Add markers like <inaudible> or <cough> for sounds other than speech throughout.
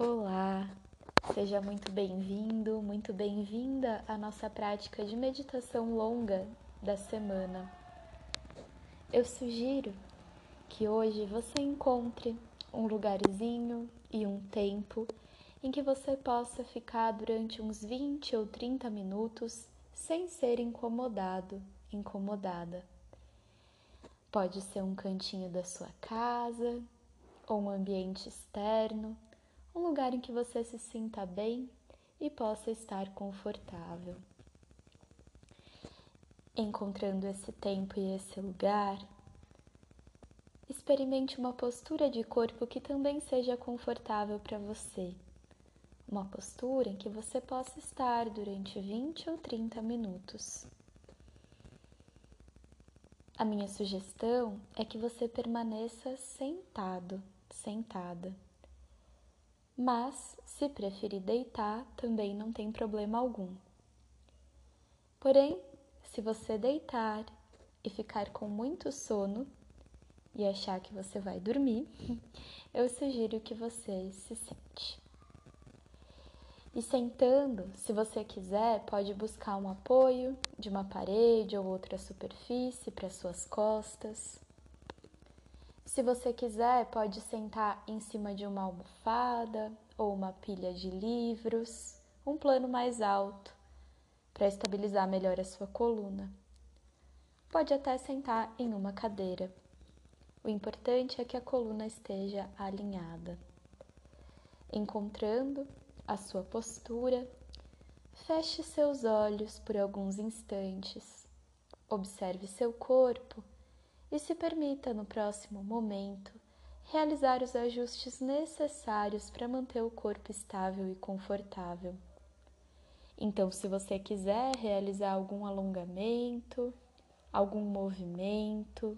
Olá, seja muito bem-vindo, muito bem-vinda à nossa prática de meditação longa da semana. Eu sugiro que hoje você encontre um lugarzinho e um tempo em que você possa ficar durante uns 20 ou 30 minutos sem ser incomodado, incomodada. Pode ser um cantinho da sua casa ou um ambiente externo um lugar em que você se sinta bem e possa estar confortável. Encontrando esse tempo e esse lugar, experimente uma postura de corpo que também seja confortável para você. Uma postura em que você possa estar durante 20 ou 30 minutos. A minha sugestão é que você permaneça sentado, sentada mas se preferir deitar, também não tem problema algum. Porém, se você deitar e ficar com muito sono e achar que você vai dormir, <laughs> eu sugiro que você se sente. E sentando, se você quiser, pode buscar um apoio de uma parede ou outra superfície para suas costas. Se você quiser, pode sentar em cima de uma almofada ou uma pilha de livros, um plano mais alto, para estabilizar melhor a sua coluna. Pode até sentar em uma cadeira. O importante é que a coluna esteja alinhada. Encontrando a sua postura, feche seus olhos por alguns instantes. Observe seu corpo e se permita no próximo momento realizar os ajustes necessários para manter o corpo estável e confortável. Então, se você quiser realizar algum alongamento, algum movimento,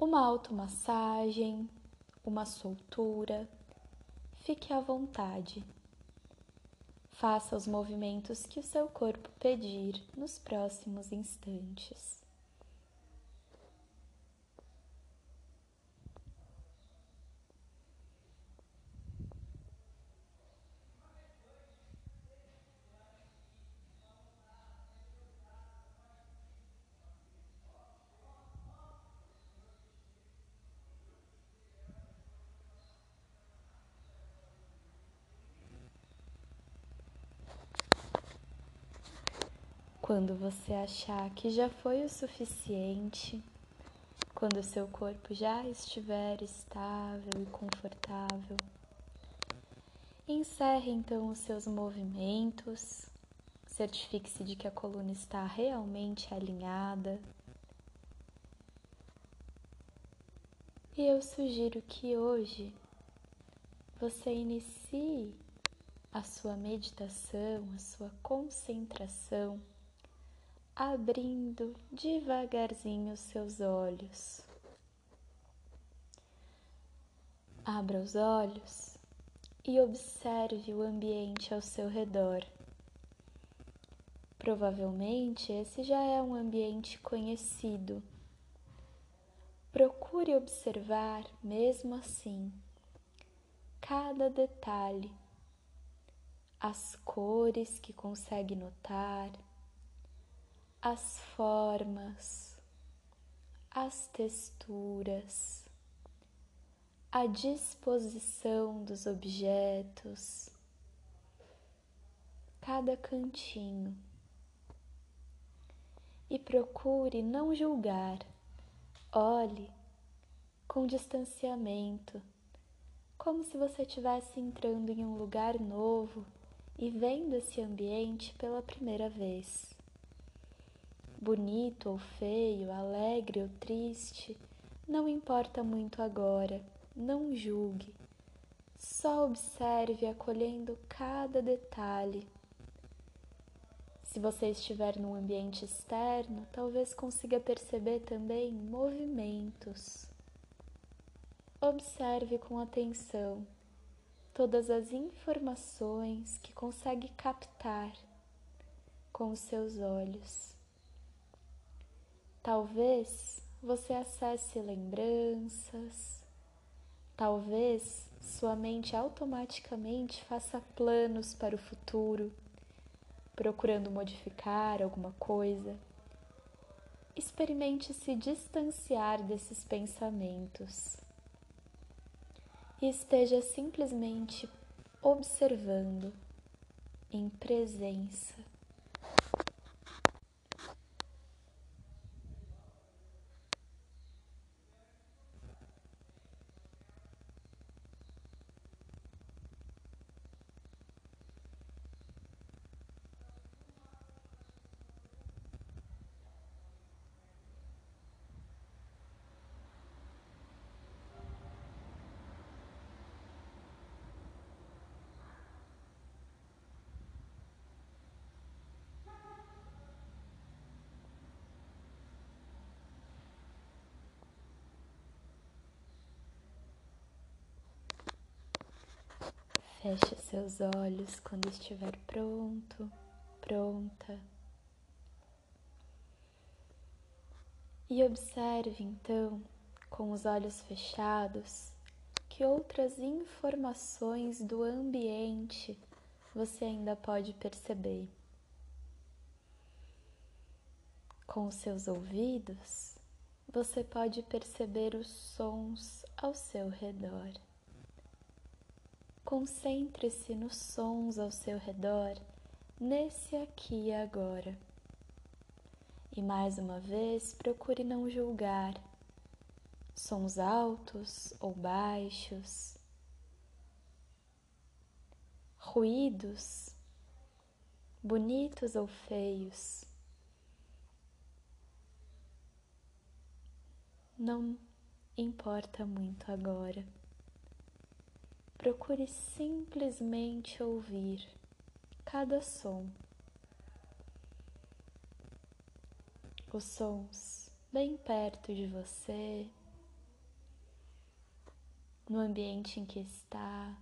uma automassagem, uma soltura, fique à vontade. Faça os movimentos que o seu corpo pedir nos próximos instantes. Quando você achar que já foi o suficiente, quando seu corpo já estiver estável e confortável, encerre então os seus movimentos, certifique-se de que a coluna está realmente alinhada. E eu sugiro que hoje você inicie a sua meditação, a sua concentração abrindo devagarzinho seus olhos. Abra os olhos e observe o ambiente ao seu redor. Provavelmente esse já é um ambiente conhecido. Procure observar, mesmo assim, cada detalhe, as cores que consegue notar as formas, as texturas, a disposição dos objetos, cada cantinho. E procure não julgar, olhe com distanciamento, como se você estivesse entrando em um lugar novo e vendo esse ambiente pela primeira vez bonito ou feio, alegre ou triste, não importa muito agora, não julgue. Só observe acolhendo cada detalhe. Se você estiver num ambiente externo, talvez consiga perceber também movimentos. Observe com atenção todas as informações que consegue captar com os seus olhos. Talvez você acesse lembranças, talvez sua mente automaticamente faça planos para o futuro, procurando modificar alguma coisa. Experimente se distanciar desses pensamentos e esteja simplesmente observando em presença. Feche seus olhos quando estiver pronto, pronta. E observe então, com os olhos fechados, que outras informações do ambiente você ainda pode perceber. Com os seus ouvidos, você pode perceber os sons ao seu redor. Concentre-se nos sons ao seu redor, nesse aqui e agora. E mais uma vez, procure não julgar sons altos ou baixos, ruídos, bonitos ou feios. Não importa muito agora. Procure simplesmente ouvir cada som. Os sons bem perto de você, no ambiente em que está,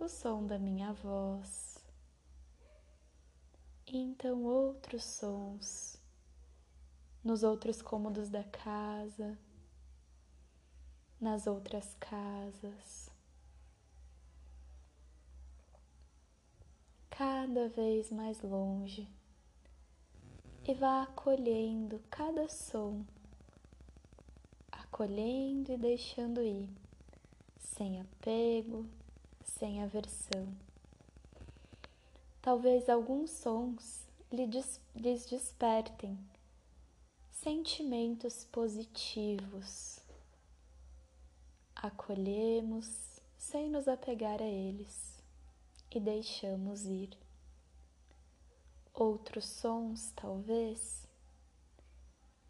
o som da minha voz, e então outros sons nos outros cômodos da casa, nas outras casas. Cada vez mais longe e vá acolhendo cada som, acolhendo e deixando ir, sem apego, sem aversão. Talvez alguns sons lhes despertem sentimentos positivos. Acolhemos sem nos apegar a eles e deixamos ir. Outros sons, talvez,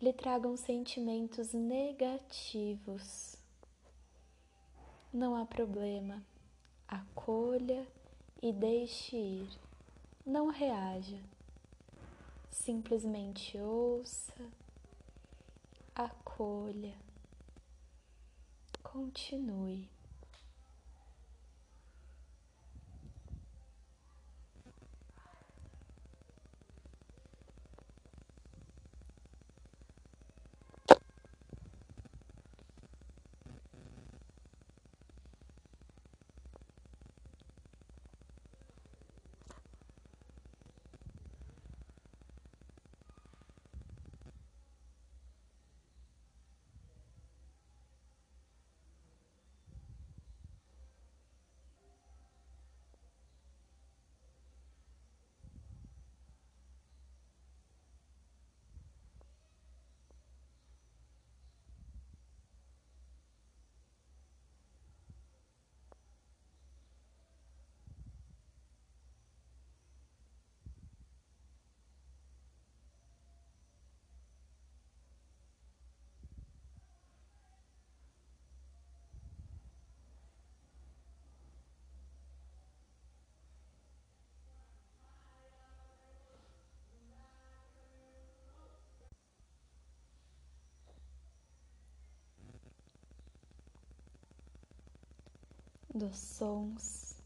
lhe tragam sentimentos negativos. Não há problema, acolha e deixe ir. Não reaja, simplesmente ouça, acolha, continue. dos sons.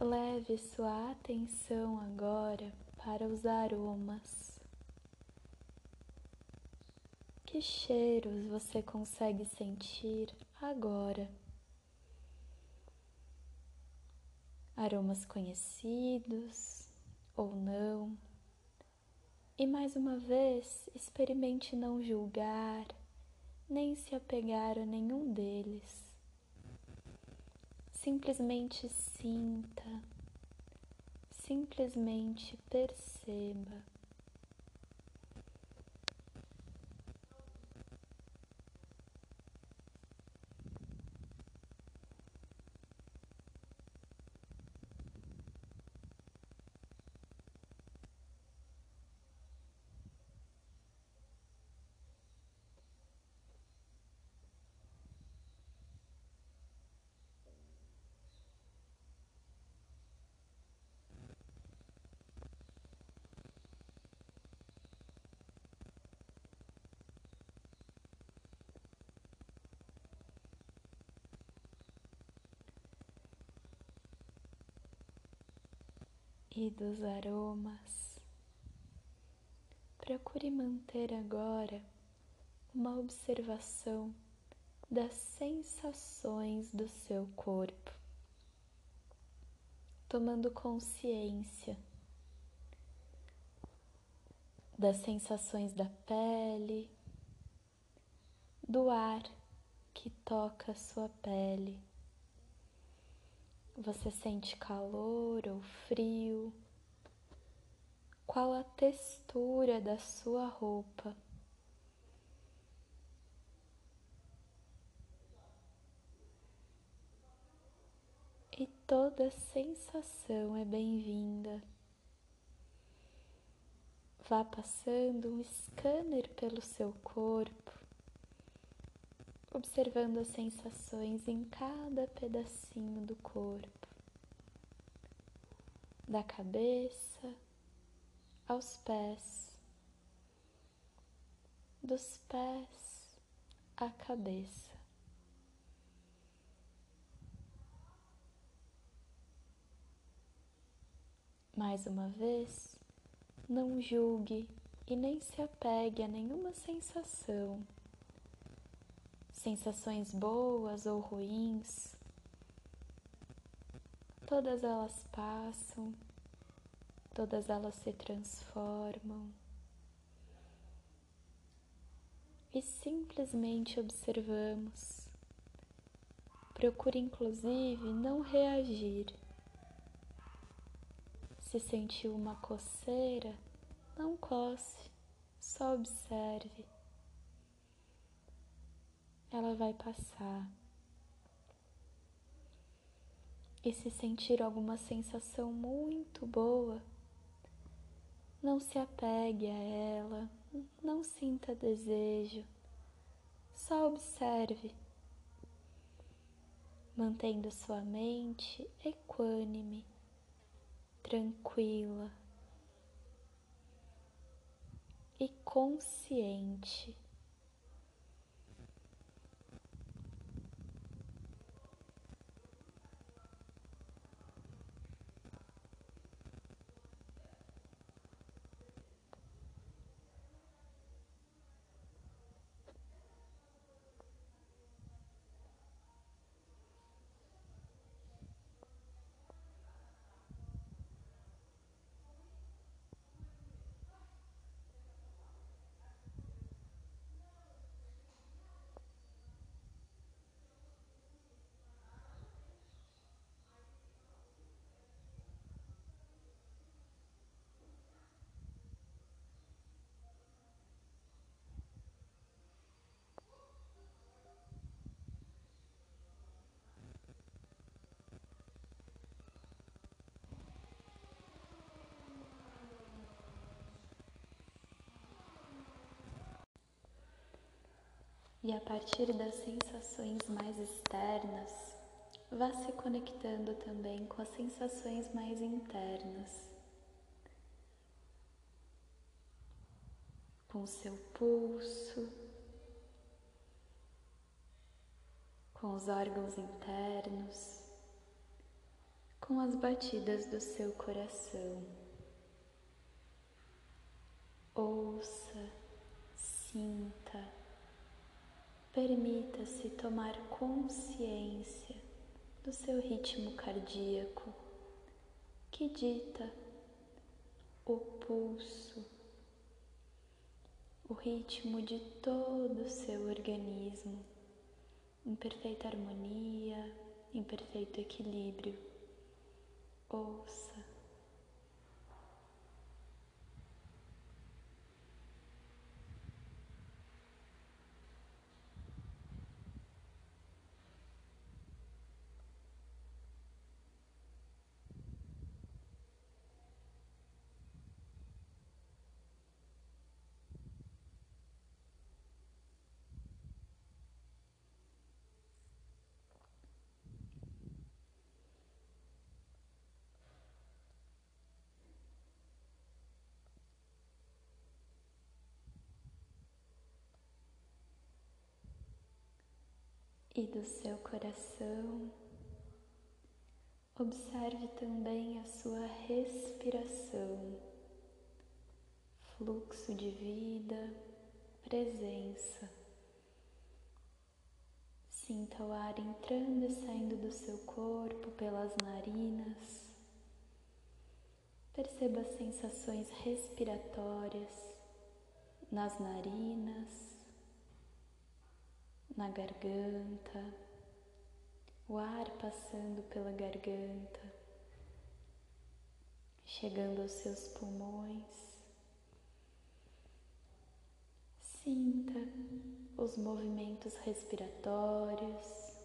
Leve sua atenção agora para os aromas. Que cheiros você consegue sentir agora? Aromas conhecidos ou não? E mais uma vez, experimente não julgar, nem se apegar a nenhum deles. Simplesmente sinta, simplesmente perceba. E dos aromas. Procure manter agora uma observação das sensações do seu corpo, tomando consciência das sensações da pele, do ar que toca a sua pele você sente calor ou frio? Qual a textura da sua roupa? E toda sensação é bem-vinda. Vá passando um scanner pelo seu corpo observando as sensações em cada pedacinho do corpo, da cabeça aos pés, dos pés à cabeça. Mais uma vez, não julgue e nem se apegue a nenhuma sensação sensações boas ou ruins, todas elas passam, todas elas se transformam. E simplesmente observamos. Procure inclusive não reagir. Se sentiu uma coceira, não coce, só observe ela vai passar. E se sentir alguma sensação muito boa, não se apegue a ela, não sinta desejo, só observe, mantendo sua mente equânime, tranquila e consciente. E a partir das sensações mais externas, vá se conectando também com as sensações mais internas. Com o seu pulso, com os órgãos internos, com as batidas do seu coração. Ouça, sinta Permita-se tomar consciência do seu ritmo cardíaco, que dita o pulso, o ritmo de todo o seu organismo em perfeita harmonia, em perfeito equilíbrio. Ouça. E do seu coração. Observe também a sua respiração, fluxo de vida, presença. Sinta o ar entrando e saindo do seu corpo pelas narinas. Perceba as sensações respiratórias nas narinas na garganta, o ar passando pela garganta, chegando aos seus pulmões. Sinta os movimentos respiratórios,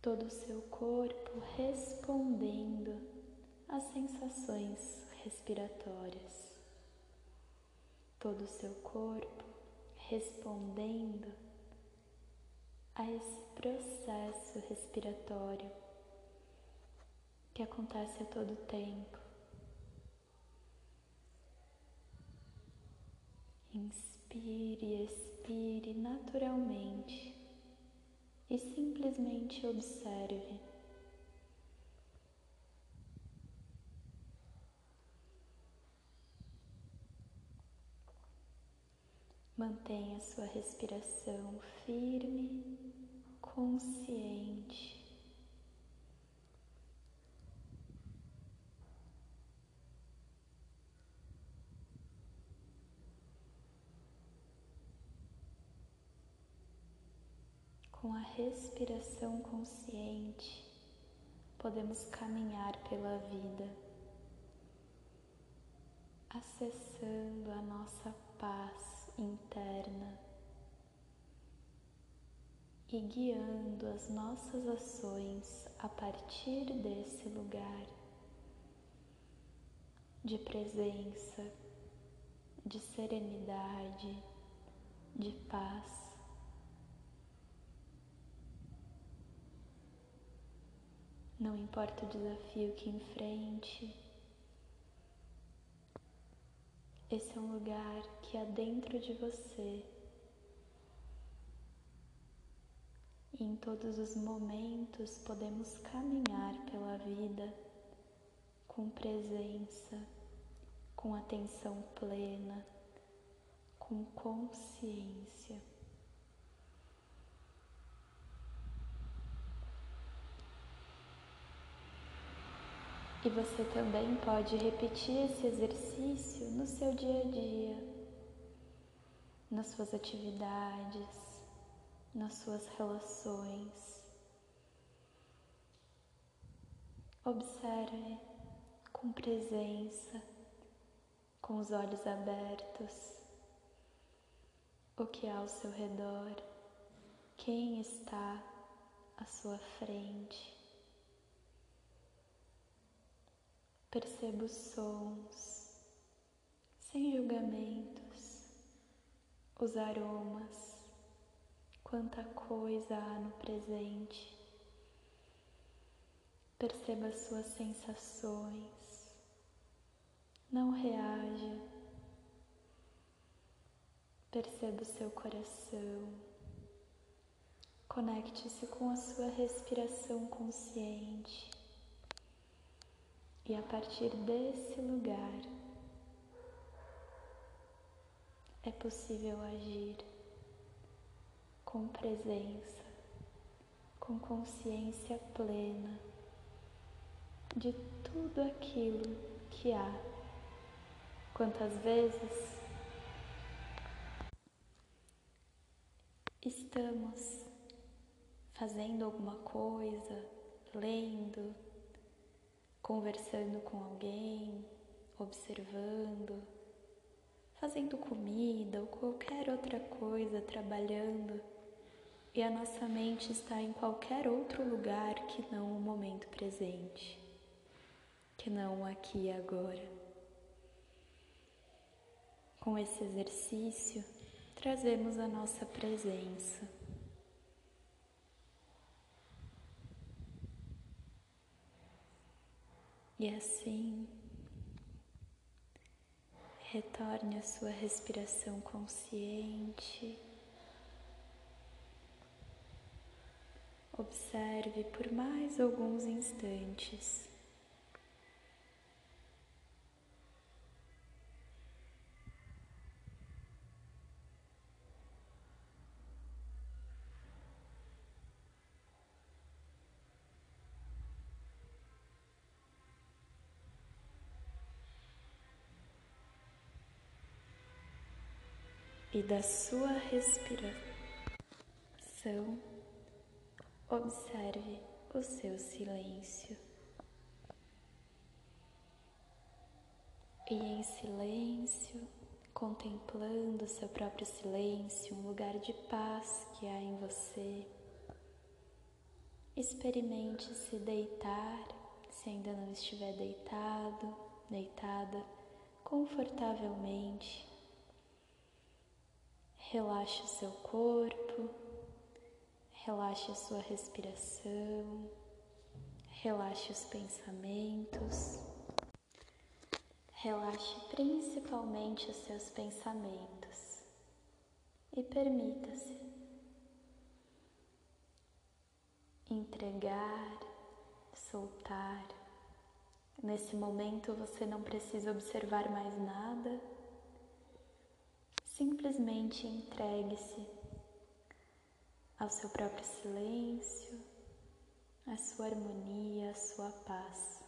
todo o seu corpo respondendo às sensações respiratórias, todo o seu corpo respondendo a esse processo respiratório que acontece a todo tempo. Inspire expire naturalmente e simplesmente observe. Mantenha sua respiração firme, consciente. Com a respiração consciente, podemos caminhar pela vida, acessando a nossa paz interna e guiando as nossas ações a partir desse lugar de presença, de serenidade, de paz. Não importa o desafio que enfrente, Esse é um lugar que há dentro de você. E em todos os momentos podemos caminhar pela vida com presença, com atenção plena, com consciência. E você também pode repetir esse exercício no seu dia a dia, nas suas atividades, nas suas relações. Observe com presença, com os olhos abertos, o que há ao seu redor, quem está à sua frente. Perceba os sons, sem julgamentos, os aromas, quanta coisa há no presente. Perceba as suas sensações, não reaja. Perceba o seu coração. Conecte-se com a sua respiração consciente. E a partir desse lugar é possível agir com presença, com consciência plena de tudo aquilo que há. Quantas vezes estamos fazendo alguma coisa, lendo, conversando com alguém, observando, fazendo comida ou qualquer outra coisa, trabalhando, e a nossa mente está em qualquer outro lugar que não o momento presente, que não aqui e agora. Com esse exercício, trazemos a nossa presença. E assim, retorne à sua respiração consciente. Observe por mais alguns instantes. E da sua respiração, observe o seu silêncio. E em silêncio, contemplando o seu próprio silêncio, um lugar de paz que há em você, experimente se deitar, se ainda não estiver deitado, deitada, confortavelmente Relaxe o seu corpo, relaxe a sua respiração, relaxe os pensamentos, relaxe principalmente os seus pensamentos. E permita-se entregar, soltar. Nesse momento você não precisa observar mais nada Simplesmente entregue-se ao seu próprio silêncio, à sua harmonia, à sua paz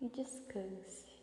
e descanse.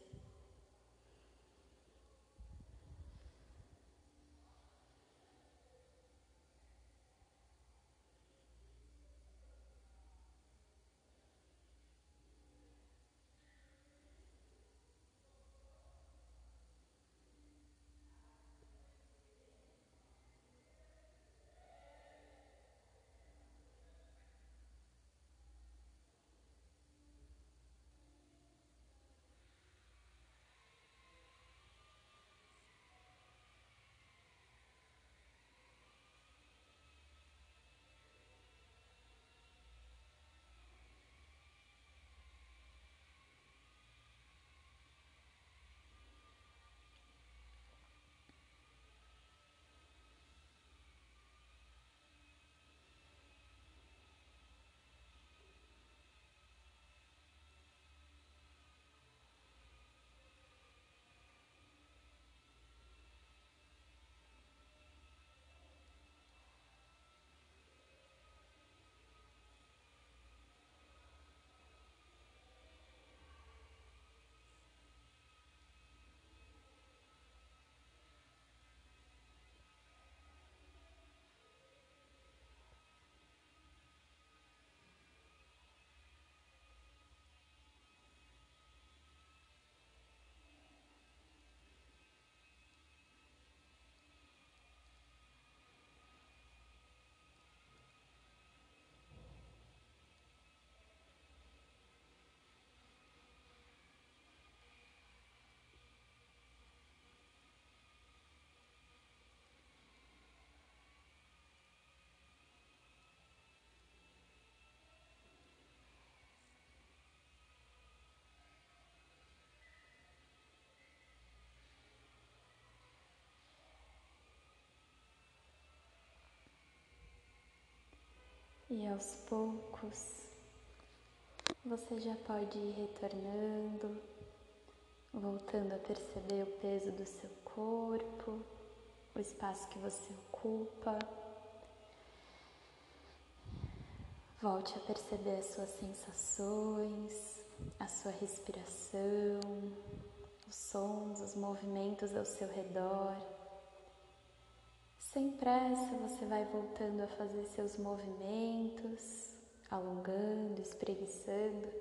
E aos poucos você já pode ir retornando, voltando a perceber o peso do seu corpo, o espaço que você ocupa. Volte a perceber as suas sensações, a sua respiração, os sons, os movimentos ao seu redor. Sem pressa, você vai voltando a fazer seus movimentos, alongando, espreguiçando,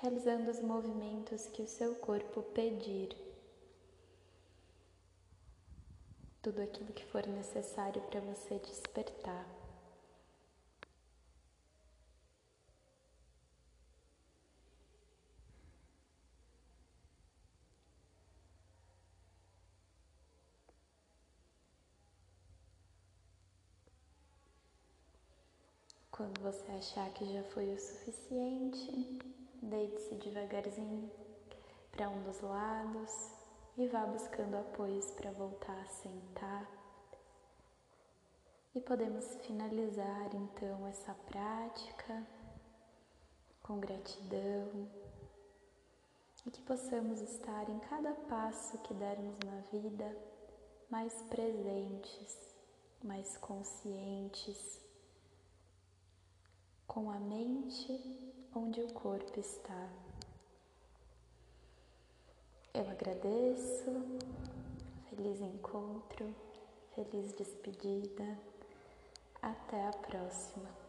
realizando os movimentos que o seu corpo pedir. Tudo aquilo que for necessário para você despertar. Quando você achar que já foi o suficiente, deite-se devagarzinho para um dos lados e vá buscando apoios para voltar a sentar. E podemos finalizar então essa prática com gratidão e que possamos estar em cada passo que dermos na vida mais presentes, mais conscientes com a mente onde o corpo está. Eu agradeço, feliz encontro, feliz despedida, até a próxima.